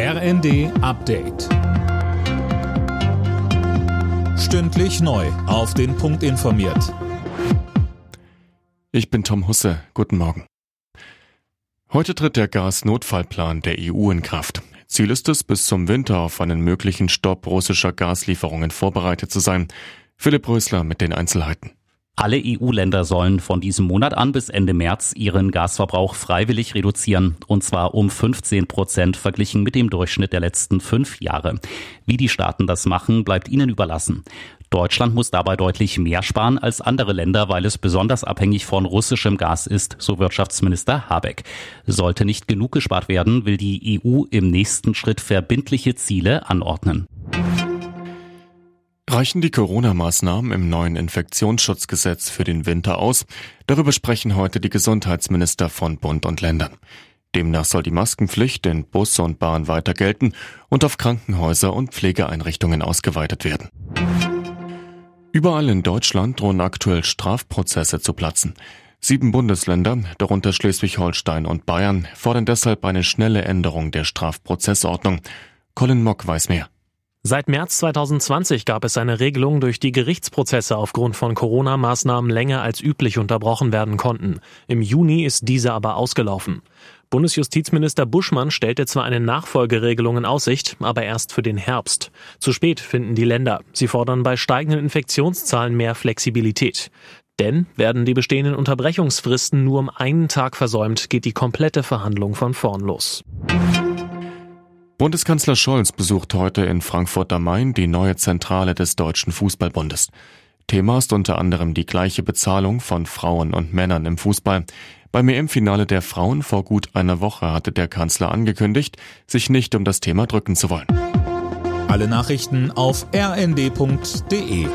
RND Update. Stündlich neu. Auf den Punkt informiert. Ich bin Tom Husse. Guten Morgen. Heute tritt der Gasnotfallplan der EU in Kraft. Ziel ist es, bis zum Winter auf einen möglichen Stopp russischer Gaslieferungen vorbereitet zu sein. Philipp Rösler mit den Einzelheiten. Alle EU-Länder sollen von diesem Monat an bis Ende März ihren Gasverbrauch freiwillig reduzieren, und zwar um 15 Prozent verglichen mit dem Durchschnitt der letzten fünf Jahre. Wie die Staaten das machen, bleibt ihnen überlassen. Deutschland muss dabei deutlich mehr sparen als andere Länder, weil es besonders abhängig von russischem Gas ist, so Wirtschaftsminister Habeck. Sollte nicht genug gespart werden, will die EU im nächsten Schritt verbindliche Ziele anordnen. Reichen die Corona-Maßnahmen im neuen Infektionsschutzgesetz für den Winter aus? Darüber sprechen heute die Gesundheitsminister von Bund und Ländern. Demnach soll die Maskenpflicht in Bus und Bahn weiter gelten und auf Krankenhäuser und Pflegeeinrichtungen ausgeweitet werden. Überall in Deutschland drohen aktuell Strafprozesse zu platzen. Sieben Bundesländer, darunter Schleswig-Holstein und Bayern, fordern deshalb eine schnelle Änderung der Strafprozessordnung. Colin Mock weiß mehr. Seit März 2020 gab es eine Regelung, durch die Gerichtsprozesse aufgrund von Corona-Maßnahmen länger als üblich unterbrochen werden konnten. Im Juni ist diese aber ausgelaufen. Bundesjustizminister Buschmann stellte zwar eine Nachfolgeregelung in Aussicht, aber erst für den Herbst. Zu spät finden die Länder. Sie fordern bei steigenden Infektionszahlen mehr Flexibilität. Denn werden die bestehenden Unterbrechungsfristen nur um einen Tag versäumt, geht die komplette Verhandlung von vorn los. Bundeskanzler Scholz besucht heute in Frankfurt am Main die neue Zentrale des Deutschen Fußballbundes. Thema ist unter anderem die gleiche Bezahlung von Frauen und Männern im Fußball. Beim EM-Finale der Frauen vor gut einer Woche hatte der Kanzler angekündigt, sich nicht um das Thema drücken zu wollen. Alle Nachrichten auf rnd.de